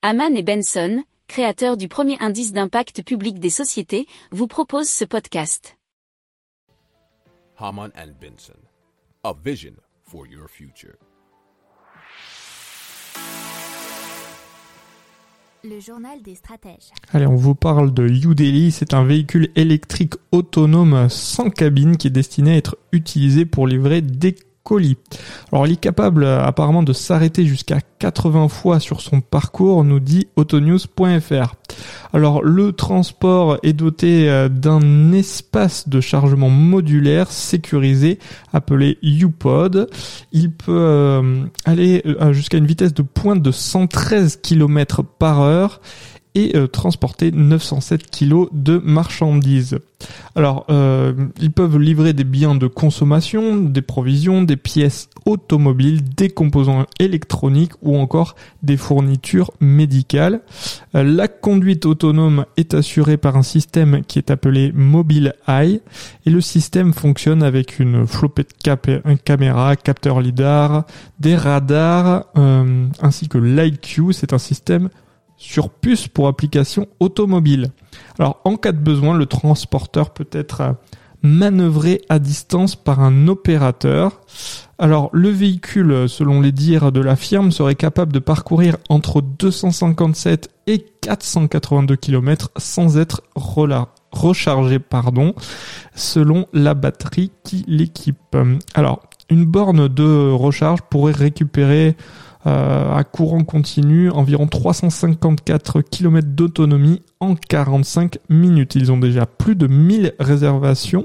Haman et Benson, créateurs du premier indice d'impact public des sociétés, vous proposent ce podcast. Haman and Benson, a vision for your future. Le journal des stratèges. Allez, on vous parle de Udeli. C'est un véhicule électrique autonome sans cabine qui est destiné à être utilisé pour livrer des Alors il est capable euh, apparemment de s'arrêter jusqu'à 80 fois sur son parcours, nous dit autonews.fr. Alors le transport est doté euh, d'un espace de chargement modulaire sécurisé appelé UPod. Il peut euh, aller jusqu'à une vitesse de pointe de 113 km par heure et euh, transporter 907 kg de marchandises. Alors, euh, ils peuvent livrer des biens de consommation, des provisions, des pièces automobiles, des composants électroniques ou encore des fournitures médicales. Euh, la conduite autonome est assurée par un système qui est appelé Mobile Eye et le système fonctionne avec une flopette de caméra, capteur lidar, des radars ainsi que l'IQ. C'est un système sur puce pour application automobile. Alors en cas de besoin, le transporteur peut être manœuvré à distance par un opérateur. Alors le véhicule, selon les dires de la firme, serait capable de parcourir entre 257 et 482 km sans être rechargé, pardon, selon la batterie qui l'équipe. Alors une borne de recharge pourrait récupérer euh, à courant continu, environ 354 km d'autonomie en 45 minutes. Ils ont déjà plus de 1000 réservations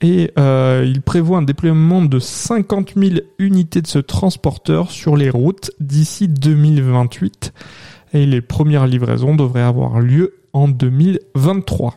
et euh, il prévoit un déploiement de 50 000 unités de ce transporteur sur les routes d'ici 2028 et les premières livraisons devraient avoir lieu en 2023.